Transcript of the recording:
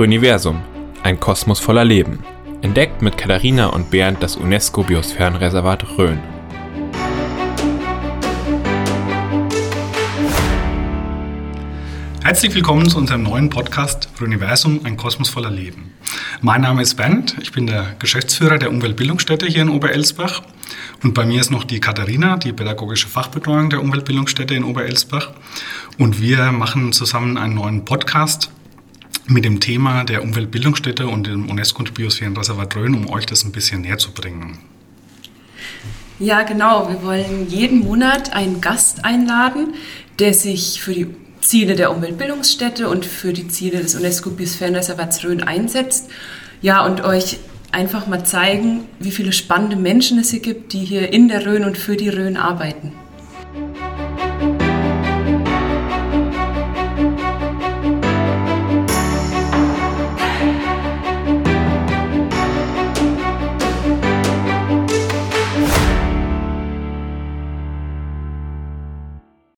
Röniversum, ein Kosmos voller Leben. Entdeckt mit Katharina und Bernd das UNESCO-Biosphärenreservat Rhön. Herzlich willkommen zu unserem neuen Podcast Universum, ein Kosmos voller Leben. Mein Name ist Bernd, ich bin der Geschäftsführer der Umweltbildungsstätte hier in Oberelsbach und bei mir ist noch die Katharina, die pädagogische Fachbetreuung der Umweltbildungsstätte in Oberelsbach und wir machen zusammen einen neuen Podcast mit dem Thema der Umweltbildungsstätte und dem UNESCO- und Biosphärenreservat Rhön, um euch das ein bisschen näher zu bringen. Ja, genau. Wir wollen jeden Monat einen Gast einladen, der sich für die Ziele der Umweltbildungsstätte und für die Ziele des UNESCO-Biosphärenreservats Rhön einsetzt. Ja, und euch einfach mal zeigen, wie viele spannende Menschen es hier gibt, die hier in der Rhön und für die Rhön arbeiten.